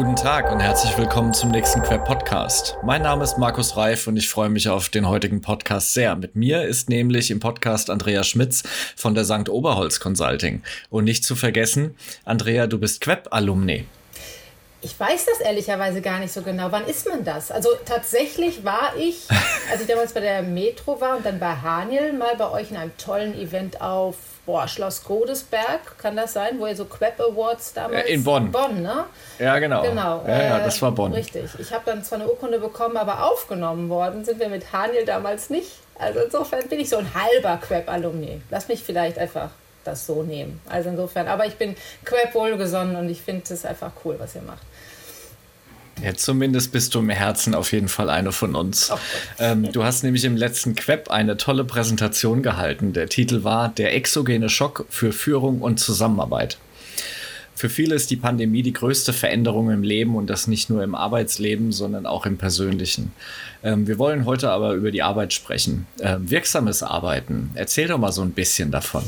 Guten Tag und herzlich willkommen zum nächsten Quer Podcast. Mein Name ist Markus Reif und ich freue mich auf den heutigen Podcast sehr. Mit mir ist nämlich im Podcast Andrea Schmitz von der St. Oberholz Consulting. Und nicht zu vergessen, Andrea, du bist Queb-Alumni. Ich weiß das ehrlicherweise gar nicht so genau. Wann ist man das? Also tatsächlich war ich, als ich damals bei der Metro war und dann bei Haniel, mal bei euch in einem tollen Event auf boah, Schloss Godesberg, kann das sein, wo ihr so Queb Awards damals... Äh, in Bonn. Bonn, ne? Ja, genau. Genau. Ja, ja, das war Bonn. Richtig. Ich habe dann zwar eine Urkunde bekommen, aber aufgenommen worden sind wir mit Haniel damals nicht. Also insofern bin ich so ein halber Queb-Alumni. Lass mich vielleicht einfach das so nehmen. Also insofern, aber ich bin Queb wohlgesonnen und ich finde es einfach cool, was ihr macht. Ja, zumindest bist du im Herzen auf jeden Fall eine von uns. Ähm, du hast nämlich im letzten Queb eine tolle Präsentation gehalten. Der Titel war Der exogene Schock für Führung und Zusammenarbeit. Für viele ist die Pandemie die größte Veränderung im Leben und das nicht nur im Arbeitsleben, sondern auch im persönlichen. Ähm, wir wollen heute aber über die Arbeit sprechen. Ähm, wirksames Arbeiten. Erzähl doch mal so ein bisschen davon.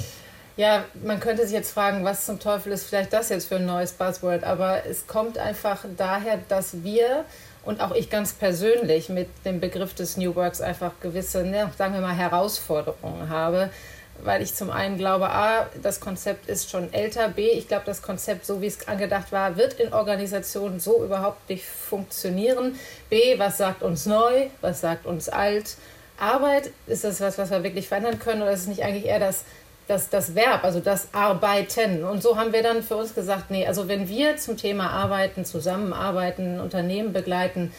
Ja, man könnte sich jetzt fragen, was zum Teufel ist vielleicht das jetzt für ein neues Buzzword, aber es kommt einfach daher, dass wir und auch ich ganz persönlich mit dem Begriff des New Works einfach gewisse, ne, sagen wir mal, Herausforderungen habe, weil ich zum einen glaube, a, das Konzept ist schon älter, b, ich glaube, das Konzept, so wie es angedacht war, wird in Organisationen so überhaupt nicht funktionieren. B, was sagt uns neu, was sagt uns alt? Arbeit, ist das was, was wir wirklich verändern können oder ist es nicht eigentlich eher das das, das Verb, also das Arbeiten. Und so haben wir dann für uns gesagt, nee, also wenn wir zum Thema Arbeiten, zusammenarbeiten, Unternehmen begleiten,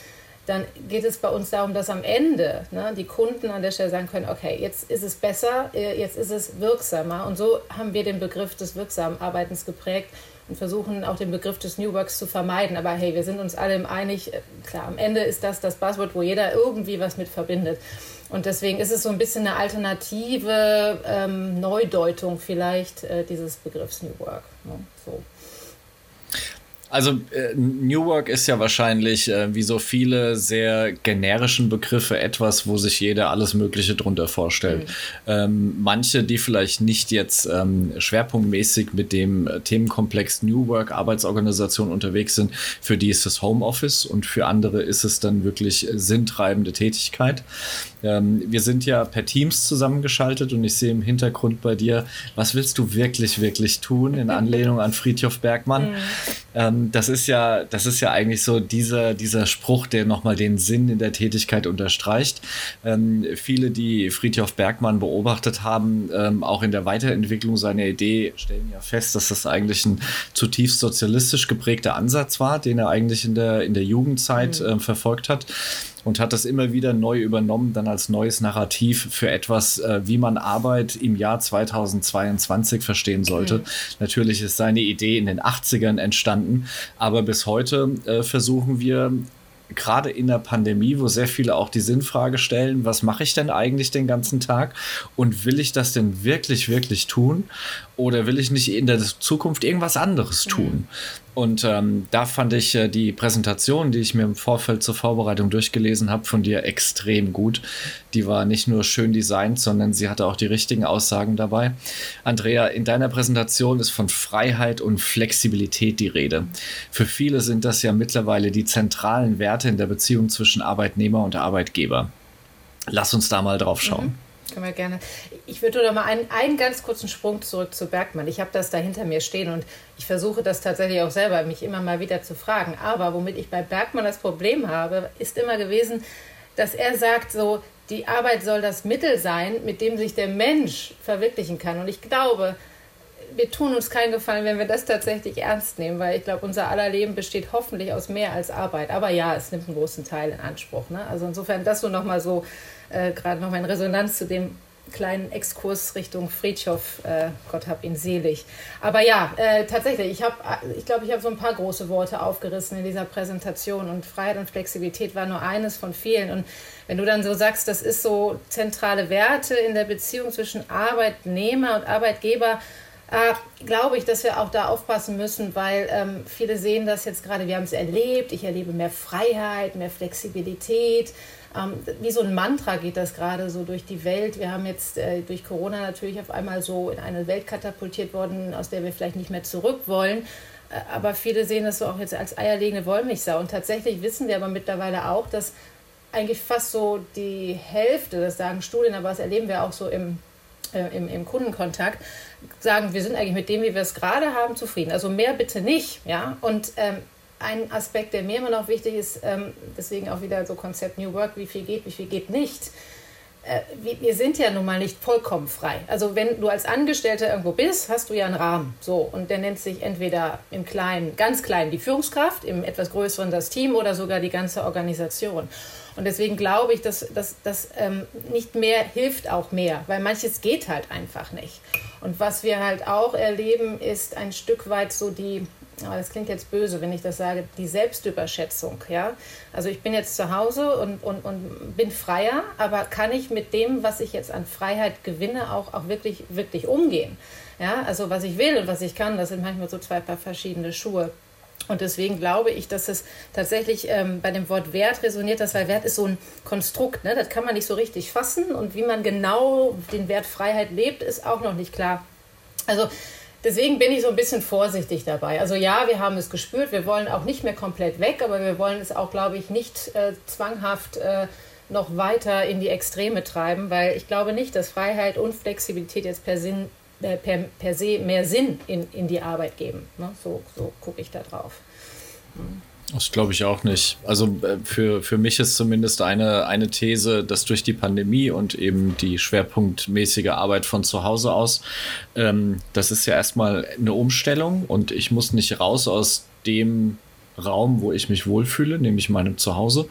dann geht es bei uns darum, dass am Ende ne, die Kunden an der Stelle sagen können, okay, jetzt ist es besser, äh, jetzt ist es wirksamer. Und so haben wir den Begriff des wirksamen Arbeitens geprägt und versuchen auch den Begriff des New Works zu vermeiden. Aber hey, wir sind uns alle einig, äh, klar, am Ende ist das das Buzzword, wo jeder irgendwie was mit verbindet. Und deswegen ist es so ein bisschen eine alternative ähm, Neudeutung vielleicht äh, dieses Begriffs New Work. Ne? So. Also äh, New Work ist ja wahrscheinlich äh, wie so viele sehr generischen Begriffe etwas, wo sich jeder alles Mögliche drunter vorstellt. Mhm. Ähm, manche, die vielleicht nicht jetzt ähm, schwerpunktmäßig mit dem äh, Themenkomplex New Work Arbeitsorganisation unterwegs sind, für die ist es Homeoffice und für andere ist es dann wirklich sinntreibende Tätigkeit. Ähm, wir sind ja per Teams zusammengeschaltet und ich sehe im Hintergrund bei dir, was willst du wirklich, wirklich tun in Anlehnung an Friedhof Bergmann? Mhm. Das ist ja, das ist ja eigentlich so dieser, dieser Spruch, der nochmal den Sinn in der Tätigkeit unterstreicht. Ähm, viele, die Friedhof Bergmann beobachtet haben, ähm, auch in der Weiterentwicklung seiner Idee, stellen ja fest, dass das eigentlich ein zutiefst sozialistisch geprägter Ansatz war, den er eigentlich in der, in der Jugendzeit mhm. äh, verfolgt hat und hat das immer wieder neu übernommen, dann als neues Narrativ für etwas, äh, wie man Arbeit im Jahr 2022 verstehen sollte. Mhm. Natürlich ist seine Idee in den 80ern entstanden, aber bis heute äh, versuchen wir gerade in der Pandemie, wo sehr viele auch die Sinnfrage stellen, was mache ich denn eigentlich den ganzen Tag und will ich das denn wirklich, wirklich tun oder will ich nicht in der Zukunft irgendwas anderes tun? Mhm. Und ähm, da fand ich äh, die Präsentation, die ich mir im Vorfeld zur Vorbereitung durchgelesen habe, von dir extrem gut. Die war nicht nur schön designt, sondern sie hatte auch die richtigen Aussagen dabei. Andrea, in deiner Präsentation ist von Freiheit und Flexibilität die Rede. Für viele sind das ja mittlerweile die zentralen Werte in der Beziehung zwischen Arbeitnehmer und Arbeitgeber. Lass uns da mal drauf schauen. Mhm. Können wir gerne. Ich würde nur mal einen, einen ganz kurzen Sprung zurück zu Bergmann. Ich habe das da hinter mir stehen und ich versuche das tatsächlich auch selber, mich immer mal wieder zu fragen. Aber womit ich bei Bergmann das Problem habe, ist immer gewesen, dass er sagt, so, die Arbeit soll das Mittel sein, mit dem sich der Mensch verwirklichen kann. Und ich glaube, wir tun uns keinen Gefallen, wenn wir das tatsächlich ernst nehmen, weil ich glaube, unser aller Leben besteht hoffentlich aus mehr als Arbeit. Aber ja, es nimmt einen großen Teil in Anspruch. Ne? Also insofern das so nochmal so äh, gerade noch in Resonanz zu dem kleinen Exkurs Richtung Friedhof, äh, Gott hab ihn selig. Aber ja, äh, tatsächlich, ich habe, ich glaube, ich habe so ein paar große Worte aufgerissen in dieser Präsentation und Freiheit und Flexibilität war nur eines von vielen. Und wenn du dann so sagst, das ist so zentrale Werte in der Beziehung zwischen Arbeitnehmer und Arbeitgeber, äh, glaube ich, dass wir auch da aufpassen müssen, weil ähm, viele sehen das jetzt gerade, wir haben es erlebt, ich erlebe mehr Freiheit, mehr Flexibilität ähm, wie so ein Mantra geht das gerade so durch die Welt. Wir haben jetzt äh, durch Corona natürlich auf einmal so in eine Welt katapultiert worden, aus der wir vielleicht nicht mehr zurück wollen. aber viele sehen das so auch jetzt als eierlegende Wollmilchsau. Und tatsächlich wissen wir aber mittlerweile auch, dass eigentlich fast so die Hälfte, das sagen Studien, aber das erleben wir auch so im, äh, im, im Kundenkontakt, sagen, wir sind eigentlich mit dem, wie wir es gerade haben, zufrieden. Also mehr bitte nicht. Ja? Und ähm, ein Aspekt, der mir immer noch wichtig ist, ähm, deswegen auch wieder so Konzept New Work, wie viel geht, wie viel geht nicht. Äh, wir sind ja nun mal nicht vollkommen frei. Also wenn du als Angestellter irgendwo bist, hast du ja einen Rahmen. So, und der nennt sich entweder im Kleinen, ganz Kleinen die Führungskraft, im etwas Größeren das Team oder sogar die ganze Organisation. Und deswegen glaube ich, dass das ähm, nicht mehr hilft auch mehr, weil manches geht halt einfach nicht. Und was wir halt auch erleben, ist ein Stück weit so die, aber das klingt jetzt böse, wenn ich das sage, die Selbstüberschätzung. Ja? Also ich bin jetzt zu Hause und, und, und bin freier, aber kann ich mit dem, was ich jetzt an Freiheit gewinne, auch, auch wirklich, wirklich umgehen? Ja? Also was ich will und was ich kann, das sind manchmal so zwei paar verschiedene Schuhe. Und deswegen glaube ich, dass es tatsächlich ähm, bei dem Wort Wert resoniert, das, weil Wert ist so ein Konstrukt, ne? das kann man nicht so richtig fassen und wie man genau den Wert Freiheit lebt, ist auch noch nicht klar. Also deswegen bin ich so ein bisschen vorsichtig dabei. Also ja, wir haben es gespürt, wir wollen auch nicht mehr komplett weg, aber wir wollen es auch, glaube ich, nicht äh, zwanghaft äh, noch weiter in die Extreme treiben, weil ich glaube nicht, dass Freiheit und Flexibilität jetzt per, Sinn, per, per se mehr Sinn in, in die Arbeit geben. Ne? So, so gucke ich da drauf. Das glaube ich auch nicht. Also äh, für, für mich ist zumindest eine, eine These, dass durch die Pandemie und eben die schwerpunktmäßige Arbeit von zu Hause aus, ähm, das ist ja erstmal eine Umstellung und ich muss nicht raus aus dem Raum, wo ich mich wohlfühle, nämlich meinem Zuhause.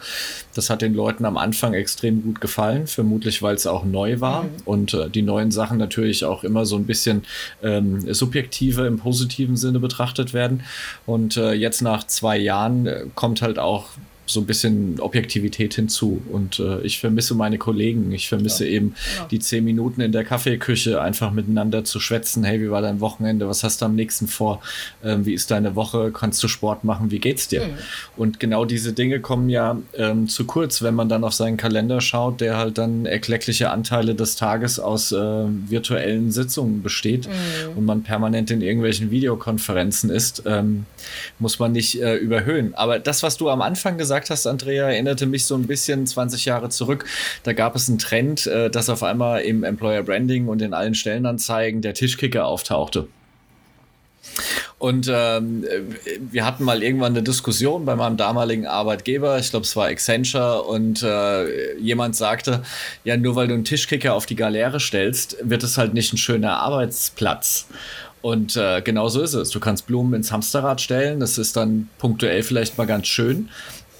Das hat den Leuten am Anfang extrem gut gefallen, vermutlich weil es auch neu war mhm. und äh, die neuen Sachen natürlich auch immer so ein bisschen ähm, subjektiver im positiven Sinne betrachtet werden. Und äh, jetzt nach zwei Jahren äh, kommt halt auch so ein bisschen Objektivität hinzu. Und äh, ich vermisse meine Kollegen. Ich vermisse ja. eben ja. die zehn Minuten in der Kaffeeküche, einfach miteinander zu schwätzen. Hey, wie war dein Wochenende? Was hast du am nächsten vor? Ähm, wie ist deine Woche? Kannst du Sport machen? Wie geht's dir? Mhm. Und genau diese Dinge kommen ja ähm, zu kurz, wenn man dann auf seinen Kalender schaut, der halt dann erkleckliche Anteile des Tages aus äh, virtuellen Sitzungen besteht mhm. und man permanent in irgendwelchen Videokonferenzen ist, ähm, muss man nicht äh, überhöhen. Aber das, was du am Anfang gesagt gesagt hast, Andrea, erinnerte mich so ein bisschen 20 Jahre zurück. Da gab es einen Trend, äh, dass auf einmal im Employer Branding und in allen Stellenanzeigen der Tischkicker auftauchte. Und ähm, wir hatten mal irgendwann eine Diskussion bei meinem damaligen Arbeitgeber, ich glaube es war Accenture, und äh, jemand sagte, ja, nur weil du einen Tischkicker auf die Galeere stellst, wird es halt nicht ein schöner Arbeitsplatz. Und äh, genau so ist es. Du kannst Blumen ins Hamsterrad stellen, das ist dann punktuell vielleicht mal ganz schön,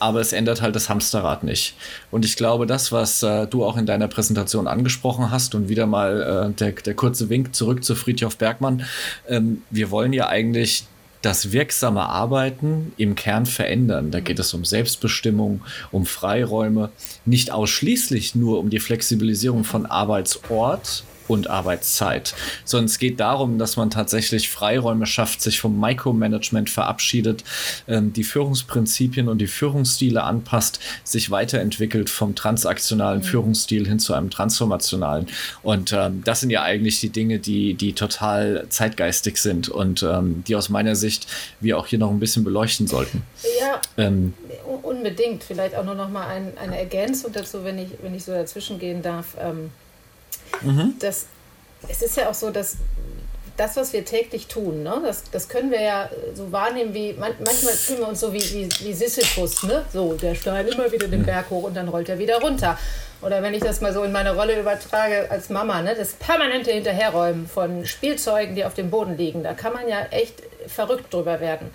aber es ändert halt das Hamsterrad nicht. Und ich glaube, das, was äh, du auch in deiner Präsentation angesprochen hast und wieder mal äh, der, der kurze Wink zurück zu Friedhof Bergmann, ähm, wir wollen ja eigentlich das wirksame Arbeiten im Kern verändern. Da geht es um Selbstbestimmung, um Freiräume, nicht ausschließlich nur um die Flexibilisierung von Arbeitsort und Arbeitszeit, sondern es geht darum, dass man tatsächlich Freiräume schafft, sich vom Micromanagement verabschiedet, ähm, die Führungsprinzipien und die Führungsstile anpasst, sich weiterentwickelt vom transaktionalen mhm. Führungsstil hin zu einem transformationalen. Und ähm, das sind ja eigentlich die Dinge, die, die total zeitgeistig sind und ähm, die aus meiner Sicht wir auch hier noch ein bisschen beleuchten sollten. Ja, ähm, unbedingt. Vielleicht auch nur noch mal ein, eine Ergänzung dazu, wenn ich, wenn ich so dazwischen gehen darf. Ähm, Mhm. Das, es ist ja auch so, dass das, was wir täglich tun, ne, das, das können wir ja so wahrnehmen, wie man, manchmal fühlen wir uns so wie, wie, wie Sisyphus, ne? So, der steigt immer wieder den mhm. Berg hoch und dann rollt er wieder runter. Oder wenn ich das mal so in meine Rolle übertrage als Mama, ne, das permanente Hinterherräumen von Spielzeugen, die auf dem Boden liegen, da kann man ja echt verrückt drüber werden.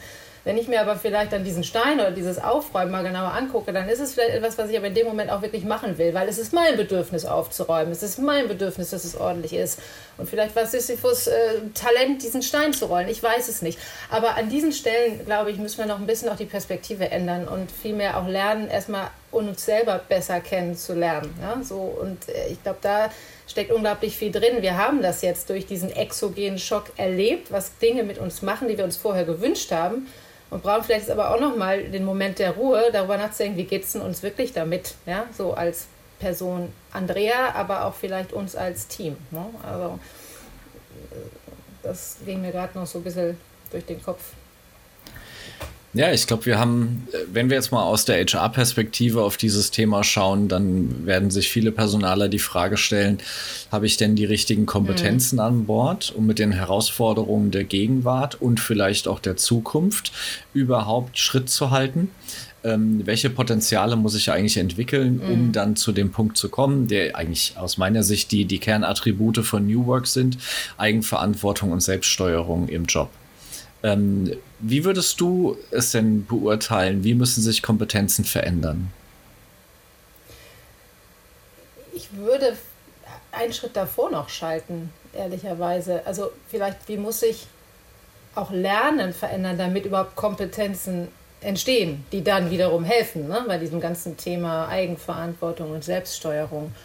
Wenn ich mir aber vielleicht dann diesen Stein oder dieses Aufräumen mal genauer angucke, dann ist es vielleicht etwas, was ich aber in dem Moment auch wirklich machen will, weil es ist mein Bedürfnis aufzuräumen. Es ist mein Bedürfnis, dass es ordentlich ist. Und vielleicht war Sisyphus äh, Talent, diesen Stein zu rollen. Ich weiß es nicht. Aber an diesen Stellen, glaube ich, müssen wir noch ein bisschen auch die Perspektive ändern und vielmehr auch lernen, erstmal uns selber besser kennenzulernen. Ja? So, und äh, ich glaube, da steckt unglaublich viel drin. Wir haben das jetzt durch diesen exogenen Schock erlebt, was Dinge mit uns machen, die wir uns vorher gewünscht haben und brauchen vielleicht aber auch nochmal den Moment der Ruhe, darüber nachzudenken, wie geht es uns wirklich damit, ja, so als Person Andrea, aber auch vielleicht uns als Team. Ne? Also das ging mir gerade noch so ein bisschen durch den Kopf. Ja, ich glaube, wir haben, wenn wir jetzt mal aus der HR-Perspektive auf dieses Thema schauen, dann werden sich viele Personaler die Frage stellen, habe ich denn die richtigen Kompetenzen mhm. an Bord, um mit den Herausforderungen der Gegenwart und vielleicht auch der Zukunft überhaupt Schritt zu halten? Ähm, welche Potenziale muss ich eigentlich entwickeln, um mhm. dann zu dem Punkt zu kommen, der eigentlich aus meiner Sicht die, die Kernattribute von New Work sind, Eigenverantwortung und Selbststeuerung im Job. Ähm, wie würdest du es denn beurteilen? Wie müssen sich Kompetenzen verändern? Ich würde einen Schritt davor noch schalten, ehrlicherweise. Also vielleicht, wie muss sich auch Lernen verändern, damit überhaupt Kompetenzen entstehen, die dann wiederum helfen ne, bei diesem ganzen Thema Eigenverantwortung und Selbststeuerung.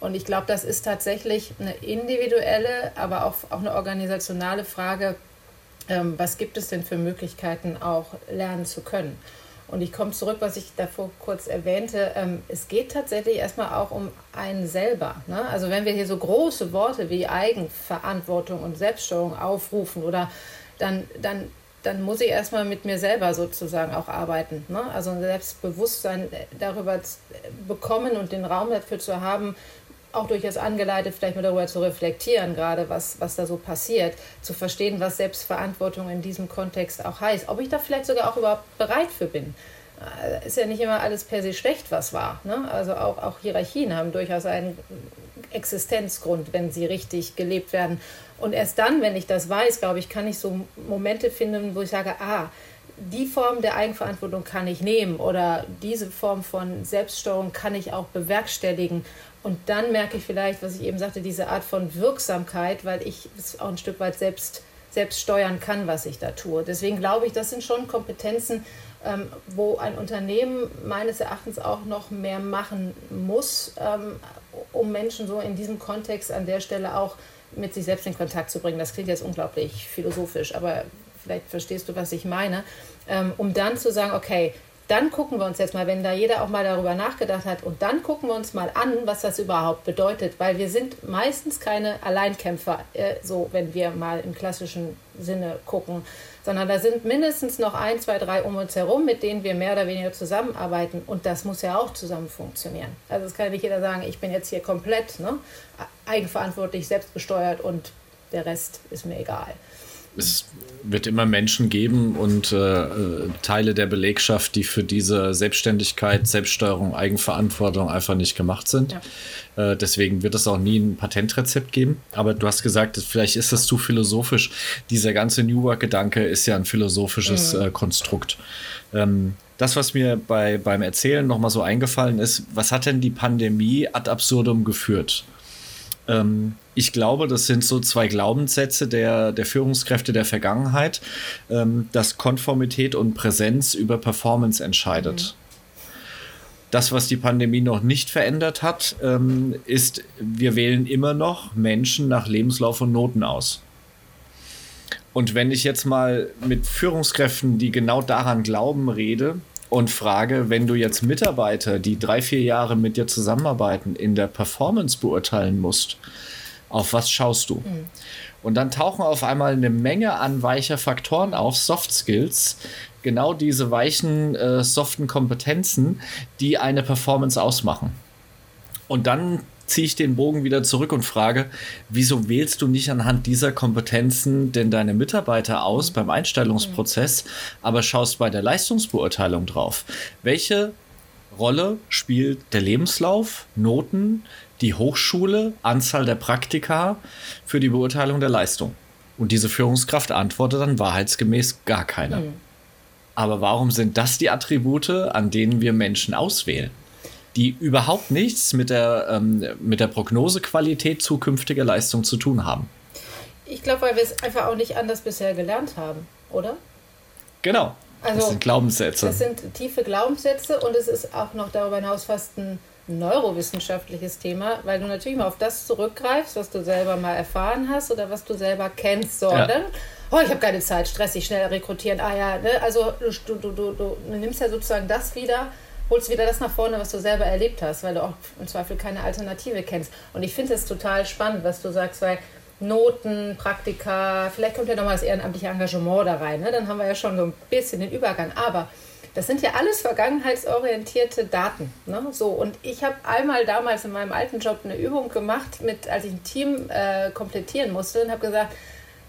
Und ich glaube, das ist tatsächlich eine individuelle, aber auch, auch eine organisationale Frage, ähm, was gibt es denn für Möglichkeiten auch lernen zu können. Und ich komme zurück, was ich davor kurz erwähnte. Ähm, es geht tatsächlich erstmal auch um einen selber. Ne? Also wenn wir hier so große Worte wie Eigenverantwortung und Selbststeuerung aufrufen oder dann, dann, dann muss ich erstmal mit mir selber sozusagen auch arbeiten. Ne? Also ein Selbstbewusstsein darüber bekommen und den Raum dafür zu haben, auch durchaus angeleitet, vielleicht mal darüber zu reflektieren, gerade was, was da so passiert, zu verstehen, was Selbstverantwortung in diesem Kontext auch heißt. Ob ich da vielleicht sogar auch überhaupt bereit für bin. Äh, ist ja nicht immer alles per se schlecht, was war. Ne? Also auch, auch Hierarchien haben durchaus einen Existenzgrund, wenn sie richtig gelebt werden. Und erst dann, wenn ich das weiß, glaube ich, kann ich so Momente finden, wo ich sage, ah, die Form der Eigenverantwortung kann ich nehmen oder diese Form von Selbststeuerung kann ich auch bewerkstelligen und dann merke ich vielleicht, was ich eben sagte, diese Art von Wirksamkeit, weil ich es auch ein Stück weit selbst, selbst steuern kann, was ich da tue. Deswegen glaube ich, das sind schon Kompetenzen, ähm, wo ein Unternehmen meines Erachtens auch noch mehr machen muss, ähm, um Menschen so in diesem Kontext an der Stelle auch mit sich selbst in Kontakt zu bringen. Das klingt jetzt unglaublich philosophisch, aber vielleicht verstehst du, was ich meine. Ähm, um dann zu sagen, okay, dann gucken wir uns jetzt mal, wenn da jeder auch mal darüber nachgedacht hat, und dann gucken wir uns mal an, was das überhaupt bedeutet, weil wir sind meistens keine Alleinkämpfer, äh, so wenn wir mal im klassischen Sinne gucken, sondern da sind mindestens noch ein, zwei, drei um uns herum, mit denen wir mehr oder weniger zusammenarbeiten und das muss ja auch zusammen funktionieren. Also es kann ja nicht jeder sagen, ich bin jetzt hier komplett ne, eigenverantwortlich, selbstgesteuert und der Rest ist mir egal es wird immer Menschen geben und äh, Teile der Belegschaft, die für diese Selbstständigkeit, Selbststeuerung, Eigenverantwortung einfach nicht gemacht sind. Ja. Äh, deswegen wird es auch nie ein Patentrezept geben. Aber du hast gesagt, vielleicht ist das zu philosophisch. Dieser ganze New Work-Gedanke ist ja ein philosophisches mhm. äh, Konstrukt. Ähm, das, was mir bei, beim Erzählen nochmal so eingefallen ist, was hat denn die Pandemie ad absurdum geführt? Ähm, ich glaube, das sind so zwei Glaubenssätze der, der Führungskräfte der Vergangenheit, ähm, dass Konformität und Präsenz über Performance entscheidet. Mhm. Das, was die Pandemie noch nicht verändert hat, ähm, ist, wir wählen immer noch Menschen nach Lebenslauf und Noten aus. Und wenn ich jetzt mal mit Führungskräften, die genau daran glauben, rede, und frage, wenn du jetzt Mitarbeiter, die drei, vier Jahre mit dir zusammenarbeiten, in der Performance beurteilen musst, auf was schaust du? Mhm. Und dann tauchen auf einmal eine Menge an weicher Faktoren auf, Soft Skills, genau diese weichen, äh, soften Kompetenzen, die eine Performance ausmachen. Und dann ziehe ich den Bogen wieder zurück und frage, wieso wählst du nicht anhand dieser Kompetenzen denn deine Mitarbeiter aus beim Einstellungsprozess, aber schaust bei der Leistungsbeurteilung drauf? Welche Rolle spielt der Lebenslauf, Noten, die Hochschule, Anzahl der Praktika für die Beurteilung der Leistung? Und diese Führungskraft antwortet dann wahrheitsgemäß gar keine. Mhm. Aber warum sind das die Attribute, an denen wir Menschen auswählen? Die überhaupt nichts mit der, ähm, mit der Prognosequalität zukünftiger Leistung zu tun haben. Ich glaube, weil wir es einfach auch nicht anders bisher gelernt haben, oder? Genau. Also, das sind Glaubenssätze. Das sind tiefe Glaubenssätze und es ist auch noch darüber hinaus fast ein neurowissenschaftliches Thema, weil du natürlich mal auf das zurückgreifst, was du selber mal erfahren hast oder was du selber kennst. So, ja. dann, oh, ich habe keine Zeit, stressig, schnell rekrutieren. Ah ja, ne? also du, du, du, du nimmst ja sozusagen das wieder, holst wieder das nach vorne, was du selber erlebt hast, weil du auch im Zweifel keine Alternative kennst. Und ich finde es total spannend, was du sagst, weil Noten, Praktika, vielleicht kommt ja nochmal das ehrenamtliche Engagement da rein. Ne? Dann haben wir ja schon so ein bisschen den Übergang. Aber das sind ja alles vergangenheitsorientierte Daten. Ne? So, und ich habe einmal damals in meinem alten Job eine Übung gemacht, mit, als ich ein Team äh, komplettieren musste und habe gesagt,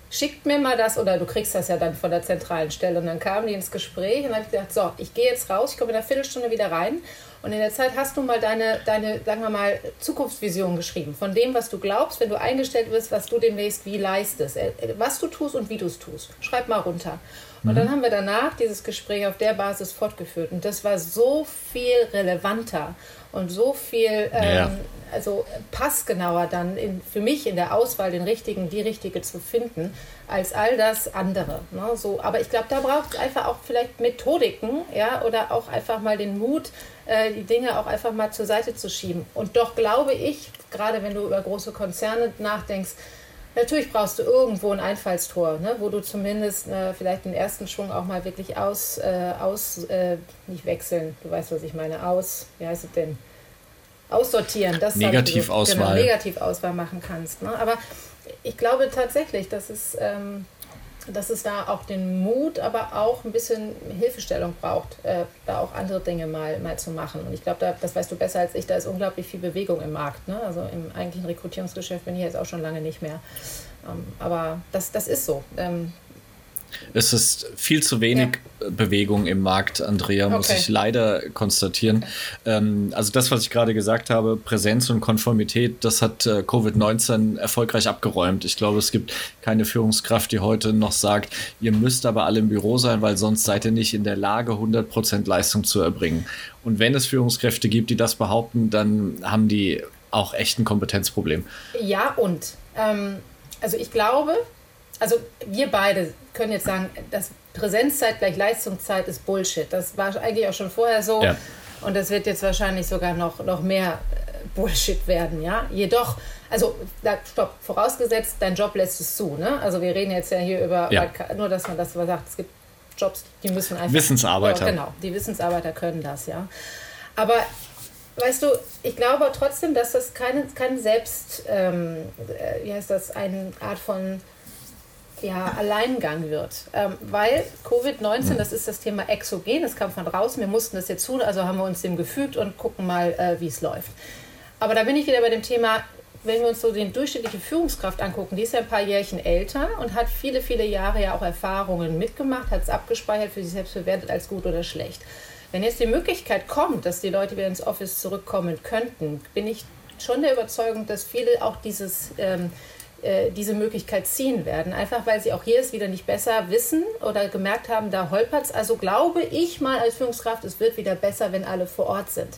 schickt mir mal das, oder du kriegst das ja dann von der zentralen Stelle. Und dann kamen die ins Gespräch und habe ich gesagt, so, ich gehe jetzt raus, ich komme in einer Viertelstunde wieder rein. Und in der Zeit hast du mal deine, deine, sagen wir mal, Zukunftsvision geschrieben. Von dem, was du glaubst, wenn du eingestellt wirst, was du demnächst wie leistest. Äh, was du tust und wie du es tust. Schreib mal runter. Und mhm. dann haben wir danach dieses Gespräch auf der Basis fortgeführt. Und das war so viel relevanter und so viel ähm, ja. also passgenauer dann in, für mich in der Auswahl den richtigen, die richtige zu finden, als all das andere. Ne? So, aber ich glaube, da braucht es einfach auch vielleicht Methodiken, ja, oder auch einfach mal den Mut, äh, die Dinge auch einfach mal zur Seite zu schieben. Und doch glaube ich, gerade wenn du über große Konzerne nachdenkst, Natürlich brauchst du irgendwo ein Einfallstor, ne, wo du zumindest äh, vielleicht den ersten Schwung auch mal wirklich aus, äh, aus äh, nicht wechseln, du weißt, was ich meine, aus, wie heißt es denn? Aussortieren, das Negativauswahl. Genau, Negativauswahl machen kannst. Ne? Aber ich glaube tatsächlich, dass es, ähm, dass es da auch den Mut, aber auch ein bisschen Hilfestellung braucht, äh, da auch andere Dinge mal, mal zu machen. Und ich glaube, da, das weißt du besser als ich, da ist unglaublich viel Bewegung im Markt. Ne? Also im eigentlichen Rekrutierungsgeschäft bin ich jetzt auch schon lange nicht mehr. Ähm, aber das, das ist so. Ähm, es ist viel zu wenig ja. Bewegung im Markt, Andrea, okay. muss ich leider konstatieren. Ähm, also das, was ich gerade gesagt habe, Präsenz und Konformität, das hat äh, Covid-19 erfolgreich abgeräumt. Ich glaube, es gibt keine Führungskraft, die heute noch sagt, ihr müsst aber alle im Büro sein, weil sonst seid ihr nicht in der Lage, 100% Leistung zu erbringen. Und wenn es Führungskräfte gibt, die das behaupten, dann haben die auch echt ein Kompetenzproblem. Ja, und ähm, also ich glaube, also wir beide können jetzt sagen, dass Präsenzzeit gleich Leistungszeit ist Bullshit. Das war eigentlich auch schon vorher so. Ja. Und das wird jetzt wahrscheinlich sogar noch, noch mehr äh, Bullshit werden, ja. Jedoch, also, da, stopp, vorausgesetzt, dein Job lässt es zu, ne? Also wir reden jetzt ja hier über, ja. nur dass man das sagt, es gibt Jobs, die müssen einfach. Wissensarbeiter. Ja, genau, die Wissensarbeiter können das, ja. Aber weißt du, ich glaube trotzdem, dass das keine, kein Selbst, ähm, äh, wie heißt das, eine Art von ja, Alleingang wird. Ähm, weil Covid-19, das ist das Thema Exogen, das kam von draußen, wir mussten das jetzt tun, also haben wir uns dem gefügt und gucken mal, äh, wie es läuft. Aber da bin ich wieder bei dem Thema, wenn wir uns so die durchschnittliche Führungskraft angucken, die ist ja ein paar Jährchen älter und hat viele, viele Jahre ja auch Erfahrungen mitgemacht, hat es abgespeichert, für sich selbst bewertet als gut oder schlecht. Wenn jetzt die Möglichkeit kommt, dass die Leute wieder ins Office zurückkommen könnten, bin ich schon der Überzeugung, dass viele auch dieses ähm, äh, diese Möglichkeit ziehen werden. Einfach weil sie auch hier es wieder nicht besser wissen oder gemerkt haben, da holpert es. Also glaube ich mal als Führungskraft, es wird wieder besser, wenn alle vor Ort sind.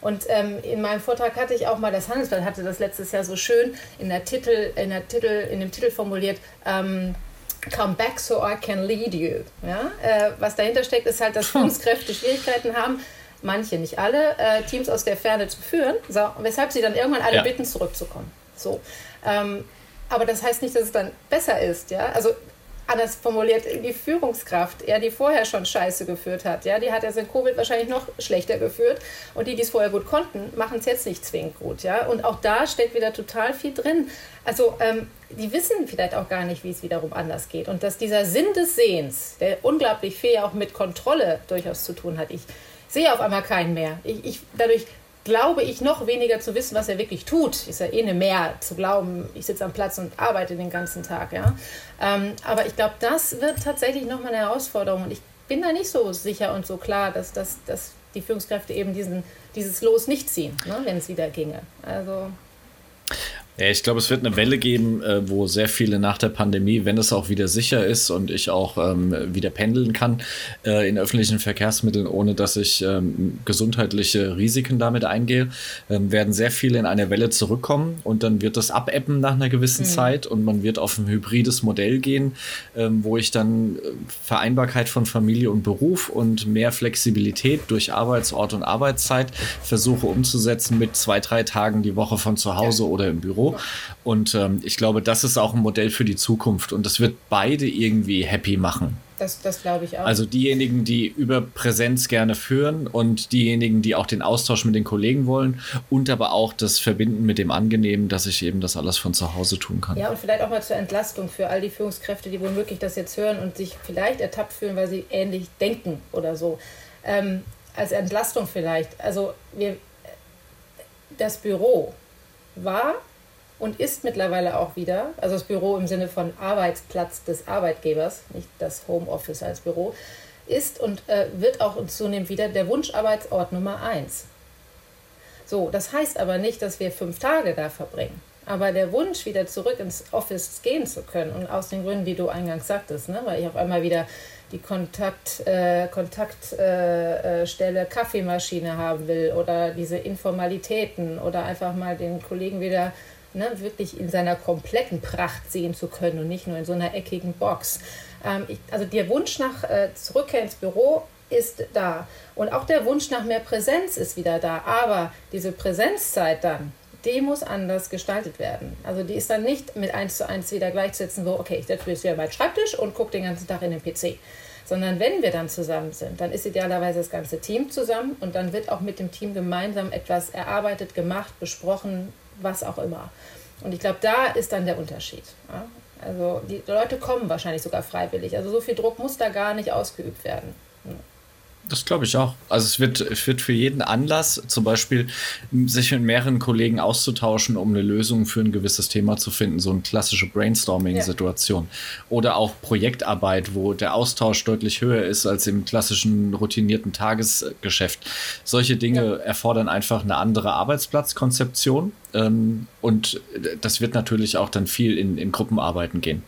Und ähm, in meinem Vortrag hatte ich auch mal, das Handelsblatt hatte das letztes Jahr so schön in, der Titel, in, der Titel, in dem Titel formuliert, ähm, Come back so I can lead you. Ja? Äh, was dahinter steckt, ist halt, dass Führungskräfte Schwierigkeiten haben, manche, nicht alle, äh, Teams aus der Ferne zu führen, so, weshalb sie dann irgendwann alle ja. bitten, zurückzukommen. So. Ähm, aber das heißt nicht, dass es dann besser ist, ja. Also anders formuliert, die Führungskraft, ja, die vorher schon Scheiße geführt hat, ja, die hat ja in Covid wahrscheinlich noch schlechter geführt und die, die es vorher gut konnten, machen es jetzt nicht zwingend gut, ja. Und auch da steckt wieder total viel drin. Also ähm, die wissen vielleicht auch gar nicht, wie es wiederum anders geht und dass dieser Sinn des Sehens, der unglaublich viel auch mit Kontrolle durchaus zu tun hat. Ich sehe auf einmal keinen mehr. Ich, ich dadurch glaube ich, noch weniger zu wissen, was er wirklich tut. Ist ja eh eine mehr zu glauben, ich sitze am Platz und arbeite den ganzen Tag. Ja? Ähm, aber ich glaube, das wird tatsächlich nochmal eine Herausforderung. Und ich bin da nicht so sicher und so klar, dass, dass, dass die Führungskräfte eben diesen, dieses Los nicht ziehen, ne, wenn es wieder ginge. Also. Ja, ich glaube, es wird eine Welle geben, äh, wo sehr viele nach der Pandemie, wenn es auch wieder sicher ist und ich auch ähm, wieder pendeln kann äh, in öffentlichen Verkehrsmitteln, ohne dass ich ähm, gesundheitliche Risiken damit eingehe, ähm, werden sehr viele in eine Welle zurückkommen und dann wird das abebben nach einer gewissen mhm. Zeit und man wird auf ein hybrides Modell gehen, ähm, wo ich dann äh, Vereinbarkeit von Familie und Beruf und mehr Flexibilität durch Arbeitsort und Arbeitszeit versuche umzusetzen mit zwei, drei Tagen die Woche von zu Hause ja. oder im Büro. Und ähm, ich glaube, das ist auch ein Modell für die Zukunft und das wird beide irgendwie happy machen. Das, das glaube ich auch. Also diejenigen, die über Präsenz gerne führen und diejenigen, die auch den Austausch mit den Kollegen wollen und aber auch das Verbinden mit dem Angenehmen, dass ich eben das alles von zu Hause tun kann. Ja, und vielleicht auch mal zur Entlastung für all die Führungskräfte, die womöglich das jetzt hören und sich vielleicht ertappt fühlen, weil sie ähnlich denken oder so. Ähm, als Entlastung vielleicht. Also wir, das Büro war und ist mittlerweile auch wieder, also das Büro im Sinne von Arbeitsplatz des Arbeitgebers, nicht das Homeoffice als Büro, ist und äh, wird auch zunehmend wieder der Wunscharbeitsort Nummer eins. So, das heißt aber nicht, dass wir fünf Tage da verbringen. Aber der Wunsch, wieder zurück ins Office gehen zu können, und aus den Gründen, die du eingangs sagtest, ne, weil ich auf einmal wieder die Kontakt, äh, Kontaktstelle äh, äh Kaffeemaschine haben will oder diese Informalitäten oder einfach mal den Kollegen wieder ne, wirklich in seiner kompletten Pracht sehen zu können und nicht nur in so einer eckigen Box. Ähm, ich, also der Wunsch nach äh, Zurückkehr ins Büro ist da. Und auch der Wunsch nach mehr Präsenz ist wieder da. Aber diese Präsenzzeit dann, die muss anders gestaltet werden. Also die ist dann nicht mit eins zu eins wieder gleichzusetzen, wo, okay, ich setze mich wieder meinen Schreibtisch und gucke den ganzen Tag in den PC. Sondern wenn wir dann zusammen sind, dann ist idealerweise das ganze Team zusammen und dann wird auch mit dem Team gemeinsam etwas erarbeitet, gemacht, besprochen, was auch immer. Und ich glaube, da ist dann der Unterschied. Ja? Also die Leute kommen wahrscheinlich sogar freiwillig. Also so viel Druck muss da gar nicht ausgeübt werden. Das glaube ich auch. Also es wird, es wird für jeden Anlass, zum Beispiel sich mit mehreren Kollegen auszutauschen, um eine Lösung für ein gewisses Thema zu finden, so eine klassische Brainstorming-Situation. Ja. Oder auch Projektarbeit, wo der Austausch deutlich höher ist als im klassischen routinierten Tagesgeschäft. Solche Dinge ja. erfordern einfach eine andere Arbeitsplatzkonzeption. Ähm, und das wird natürlich auch dann viel in, in Gruppenarbeiten gehen.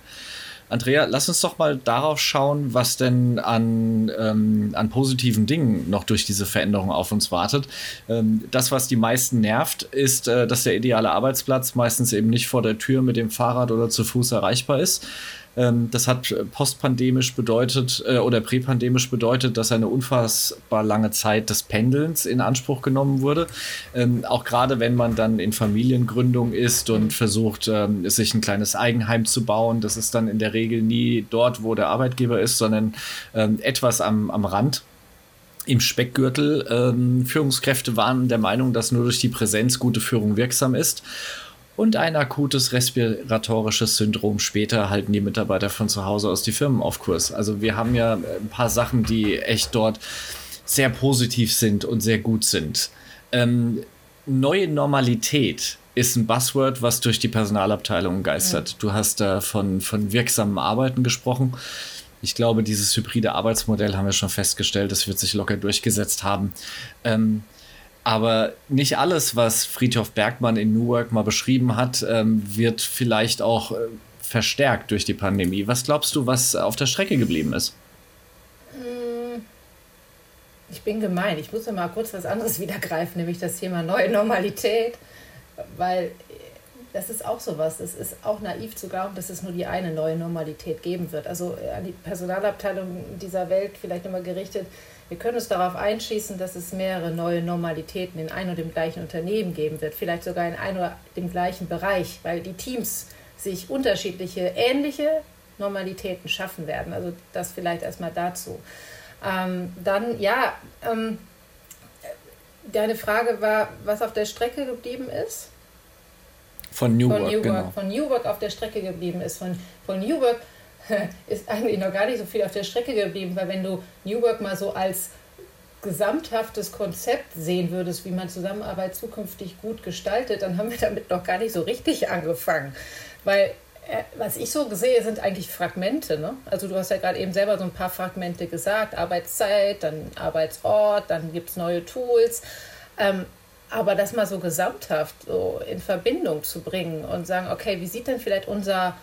Andrea, lass uns doch mal darauf schauen, was denn an, ähm, an positiven Dingen noch durch diese Veränderung auf uns wartet. Ähm, das, was die meisten nervt, ist, äh, dass der ideale Arbeitsplatz meistens eben nicht vor der Tür mit dem Fahrrad oder zu Fuß erreichbar ist. Ähm, das hat postpandemisch bedeutet äh, oder präpandemisch bedeutet, dass eine unfassbar lange Zeit des Pendelns in Anspruch genommen wurde. Ähm, auch gerade wenn man dann in Familiengründung ist und versucht, ähm, sich ein kleines Eigenheim zu bauen, das ist dann in der Regel nie dort, wo der Arbeitgeber ist, sondern etwas am, am Rand im Speckgürtel. Ähm, Führungskräfte waren der Meinung, dass nur durch die Präsenz gute Führung wirksam ist und ein akutes respiratorisches Syndrom später halten die Mitarbeiter von zu Hause aus die Firmen auf Kurs. Also wir haben ja ein paar Sachen, die echt dort sehr positiv sind und sehr gut sind. Ähm, neue Normalität ist ein Buzzword, was durch die Personalabteilung geistert. Mhm. Du hast da von, von wirksamen Arbeiten gesprochen. Ich glaube, dieses hybride Arbeitsmodell haben wir schon festgestellt, das wird sich locker durchgesetzt haben. Ähm, aber nicht alles, was Friedhof Bergmann in New Work mal beschrieben hat, ähm, wird vielleicht auch äh, verstärkt durch die Pandemie. Was glaubst du, was auf der Strecke geblieben ist? Hm, ich bin gemein. Ich muss mal kurz was anderes wieder greifen, nämlich das Thema neue Normalität, weil das ist auch sowas. Es ist auch naiv zu glauben, dass es nur die eine neue Normalität geben wird. Also äh, an die Personalabteilung dieser Welt vielleicht immer gerichtet wir können uns darauf einschießen, dass es mehrere neue Normalitäten in ein und dem gleichen Unternehmen geben wird, vielleicht sogar in ein oder dem gleichen Bereich, weil die Teams sich unterschiedliche, ähnliche Normalitäten schaffen werden. Also das vielleicht erstmal dazu. Ähm, dann, ja, ähm, deine Frage war, was auf der Strecke geblieben ist? Von New Work, von New Work, genau. Von New Work auf der Strecke geblieben ist. Von, von New Work ist eigentlich noch gar nicht so viel auf der Strecke geblieben, weil wenn du New Work mal so als gesamthaftes Konzept sehen würdest, wie man Zusammenarbeit zukünftig gut gestaltet, dann haben wir damit noch gar nicht so richtig angefangen. Weil äh, was ich so sehe, sind eigentlich Fragmente. Ne? Also du hast ja gerade eben selber so ein paar Fragmente gesagt, Arbeitszeit, dann Arbeitsort, dann gibt es neue Tools. Ähm, aber das mal so gesamthaft so in Verbindung zu bringen und sagen, okay, wie sieht denn vielleicht unser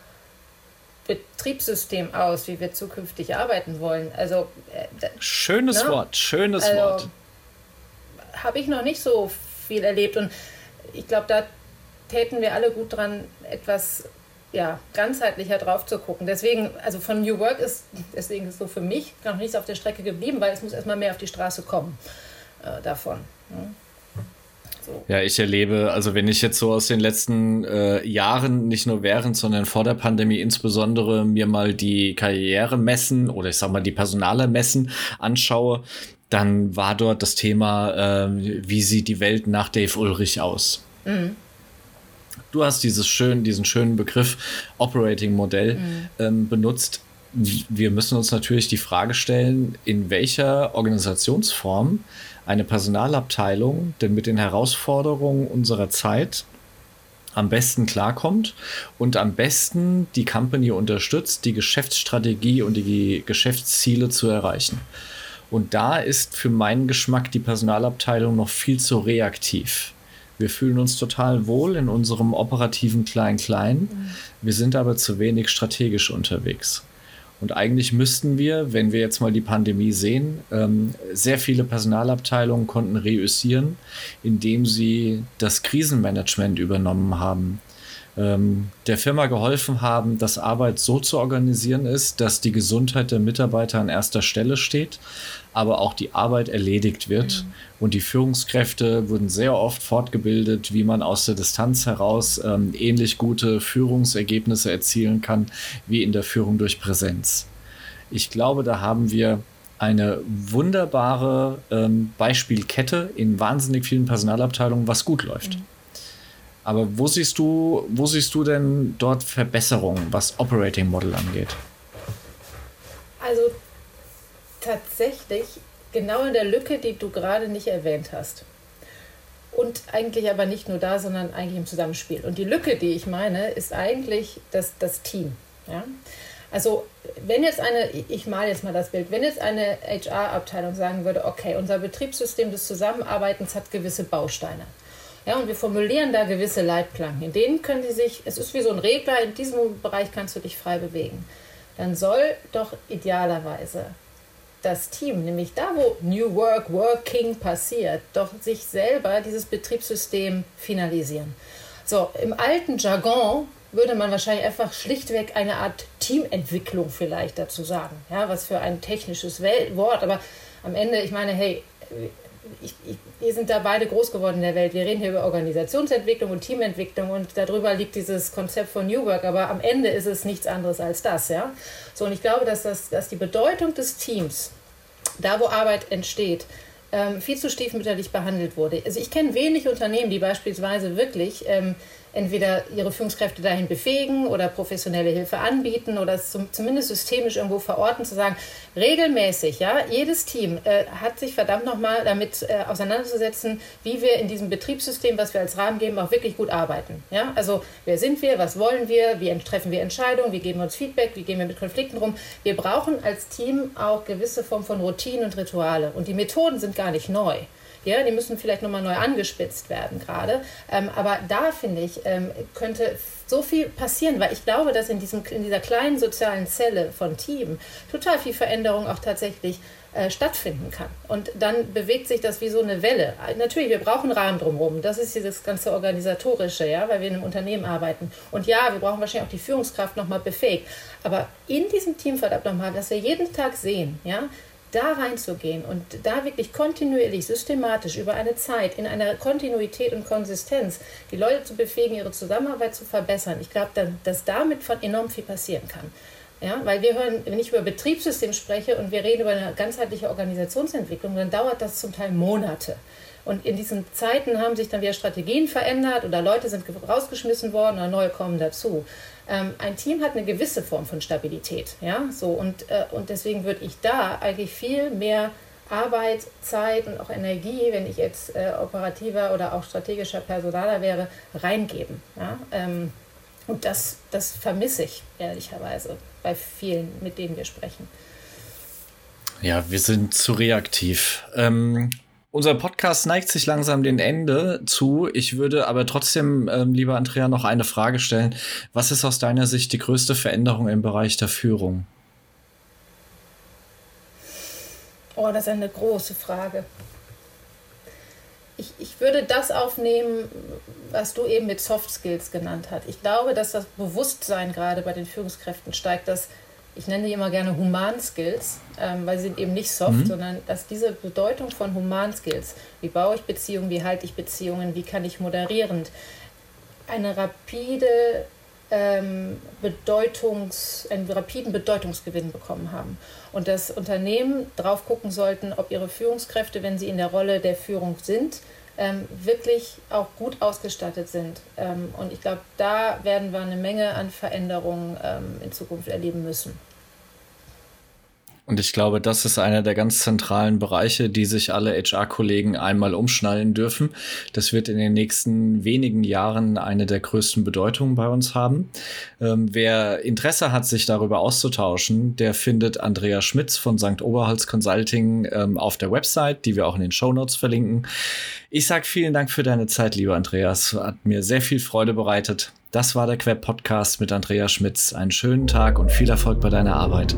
Betriebssystem aus, wie wir zukünftig arbeiten wollen. Also äh, schönes ne? Wort, schönes also, Wort. Habe ich noch nicht so viel erlebt und ich glaube, da täten wir alle gut dran, etwas ja, ganzheitlicher drauf zu gucken. Deswegen, also von New Work ist, deswegen ist so für mich noch nichts auf der Strecke geblieben, weil es muss erstmal mehr auf die Straße kommen äh, davon. Ne? So. Ja, ich erlebe, also wenn ich jetzt so aus den letzten äh, Jahren, nicht nur während, sondern vor der Pandemie insbesondere mir mal die Karrieremessen oder ich sag mal die Personalermessen anschaue, dann war dort das Thema, äh, wie sieht die Welt nach Dave Ulrich aus? Mhm. Du hast dieses schön, diesen schönen Begriff Operating Modell mhm. ähm, benutzt. Wir müssen uns natürlich die Frage stellen, in welcher Organisationsform eine Personalabteilung denn mit den Herausforderungen unserer Zeit am besten klarkommt und am besten die Company unterstützt, die Geschäftsstrategie und die Geschäftsziele zu erreichen. Und da ist für meinen Geschmack die Personalabteilung noch viel zu reaktiv. Wir fühlen uns total wohl in unserem operativen Klein-Klein. Mhm. Wir sind aber zu wenig strategisch unterwegs. Und eigentlich müssten wir, wenn wir jetzt mal die Pandemie sehen, ähm, sehr viele Personalabteilungen konnten reüssieren, indem sie das Krisenmanagement übernommen haben. Ähm, der Firma geholfen haben, dass Arbeit so zu organisieren ist, dass die Gesundheit der Mitarbeiter an erster Stelle steht, aber auch die Arbeit erledigt wird. Mhm. Und die Führungskräfte wurden sehr oft fortgebildet, wie man aus der Distanz heraus ähm, ähnlich gute Führungsergebnisse erzielen kann wie in der Führung durch Präsenz. Ich glaube, da haben wir eine wunderbare ähm, Beispielkette in wahnsinnig vielen Personalabteilungen, was gut läuft. Mhm. Aber wo siehst du, wo siehst du denn dort Verbesserungen, was Operating Model angeht? Also tatsächlich genau in der Lücke, die du gerade nicht erwähnt hast. Und eigentlich aber nicht nur da, sondern eigentlich im Zusammenspiel. Und die Lücke, die ich meine, ist eigentlich das, das Team. Ja? Also wenn jetzt eine, ich male jetzt mal das Bild, wenn jetzt eine HR-Abteilung sagen würde, okay, unser Betriebssystem des Zusammenarbeitens hat gewisse Bausteine. Ja, und wir formulieren da gewisse Leitplanken. In denen können Sie sich, es ist wie so ein Regler, in diesem Bereich kannst du dich frei bewegen. Dann soll doch idealerweise das Team, nämlich da, wo New Work, Working passiert, doch sich selber dieses Betriebssystem finalisieren. So, im alten Jargon würde man wahrscheinlich einfach schlichtweg eine Art Teamentwicklung vielleicht dazu sagen. Ja, was für ein technisches Wort, aber am Ende, ich meine, hey, ich, ich, wir sind da beide groß geworden in der Welt. Wir reden hier über Organisationsentwicklung und Teamentwicklung und darüber liegt dieses Konzept von New Work, aber am Ende ist es nichts anderes als das, ja. So, und ich glaube, dass, das, dass die Bedeutung des Teams, da wo Arbeit entsteht, ähm, viel zu stiefmütterlich behandelt wurde. Also ich kenne wenig Unternehmen, die beispielsweise wirklich ähm, entweder ihre Führungskräfte dahin befähigen oder professionelle Hilfe anbieten oder zum, zumindest systemisch irgendwo verorten, zu sagen, regelmäßig, ja, jedes Team äh, hat sich verdammt nochmal damit äh, auseinanderzusetzen, wie wir in diesem Betriebssystem, was wir als Rahmen geben, auch wirklich gut arbeiten. Ja? Also wer sind wir, was wollen wir, wie treffen wir Entscheidungen, wie geben wir uns Feedback, wie gehen wir mit Konflikten rum. Wir brauchen als Team auch gewisse Form von Routinen und Rituale und die Methoden sind gar nicht neu. Ja, die müssen vielleicht nochmal neu angespitzt werden gerade. Ähm, aber da finde ich, ähm, könnte so viel passieren, weil ich glaube, dass in, diesem, in dieser kleinen sozialen Zelle von Team total viel Veränderung auch tatsächlich äh, stattfinden kann. Und dann bewegt sich das wie so eine Welle. Natürlich, wir brauchen Rahmen drumherum. Das ist dieses ganze Organisatorische, ja, weil wir in einem Unternehmen arbeiten. Und ja, wir brauchen wahrscheinlich auch die Führungskraft nochmal befähigt. Aber in diesem Team verdammt nochmal, dass wir jeden Tag sehen, ja, da reinzugehen und da wirklich kontinuierlich, systematisch über eine Zeit in einer Kontinuität und Konsistenz die Leute zu befähigen, ihre Zusammenarbeit zu verbessern, ich glaube, dass damit von enorm viel passieren kann. Ja, weil wir hören, wenn ich über Betriebssystem spreche und wir reden über eine ganzheitliche Organisationsentwicklung, dann dauert das zum Teil Monate. Und in diesen Zeiten haben sich dann wieder Strategien verändert oder Leute sind rausgeschmissen worden oder neue kommen dazu. Ähm, ein Team hat eine gewisse Form von Stabilität. Ja? So, und, äh, und deswegen würde ich da eigentlich viel mehr Arbeit, Zeit und auch Energie, wenn ich jetzt äh, operativer oder auch strategischer Personaler wäre, reingeben. Ja? Ähm, und das, das vermisse ich ehrlicherweise bei vielen, mit denen wir sprechen. Ja, wir sind zu reaktiv. Ähm, unser Podcast neigt sich langsam dem Ende zu. Ich würde aber trotzdem, ähm, lieber Andrea, noch eine Frage stellen. Was ist aus deiner Sicht die größte Veränderung im Bereich der Führung? Oh, das ist eine große Frage. Ich, ich würde das aufnehmen, was du eben mit Soft Skills genannt hast. Ich glaube, dass das Bewusstsein gerade bei den Führungskräften steigt, dass ich nenne die immer gerne Human-Skills, ähm, weil sie sind eben nicht soft, mhm. sondern dass diese Bedeutung von Human-Skills, wie baue ich Beziehungen, wie halte ich Beziehungen, wie kann ich moderierend, eine rapide ähm, Bedeutungs, einen rapiden Bedeutungsgewinn bekommen haben. Und dass Unternehmen drauf gucken sollten, ob ihre Führungskräfte, wenn sie in der Rolle der Führung sind, ähm, wirklich auch gut ausgestattet sind. Ähm, und ich glaube, da werden wir eine Menge an Veränderungen ähm, in Zukunft erleben müssen. Und ich glaube, das ist einer der ganz zentralen Bereiche, die sich alle HR-Kollegen einmal umschnallen dürfen. Das wird in den nächsten wenigen Jahren eine der größten Bedeutungen bei uns haben. Ähm, wer Interesse hat, sich darüber auszutauschen, der findet Andrea Schmitz von St. Oberholz Consulting ähm, auf der Website, die wir auch in den Show Notes verlinken. Ich sage vielen Dank für deine Zeit, lieber Andreas. Hat mir sehr viel Freude bereitet. Das war der Queb Podcast mit Andrea Schmitz. Einen schönen Tag und viel Erfolg bei deiner Arbeit.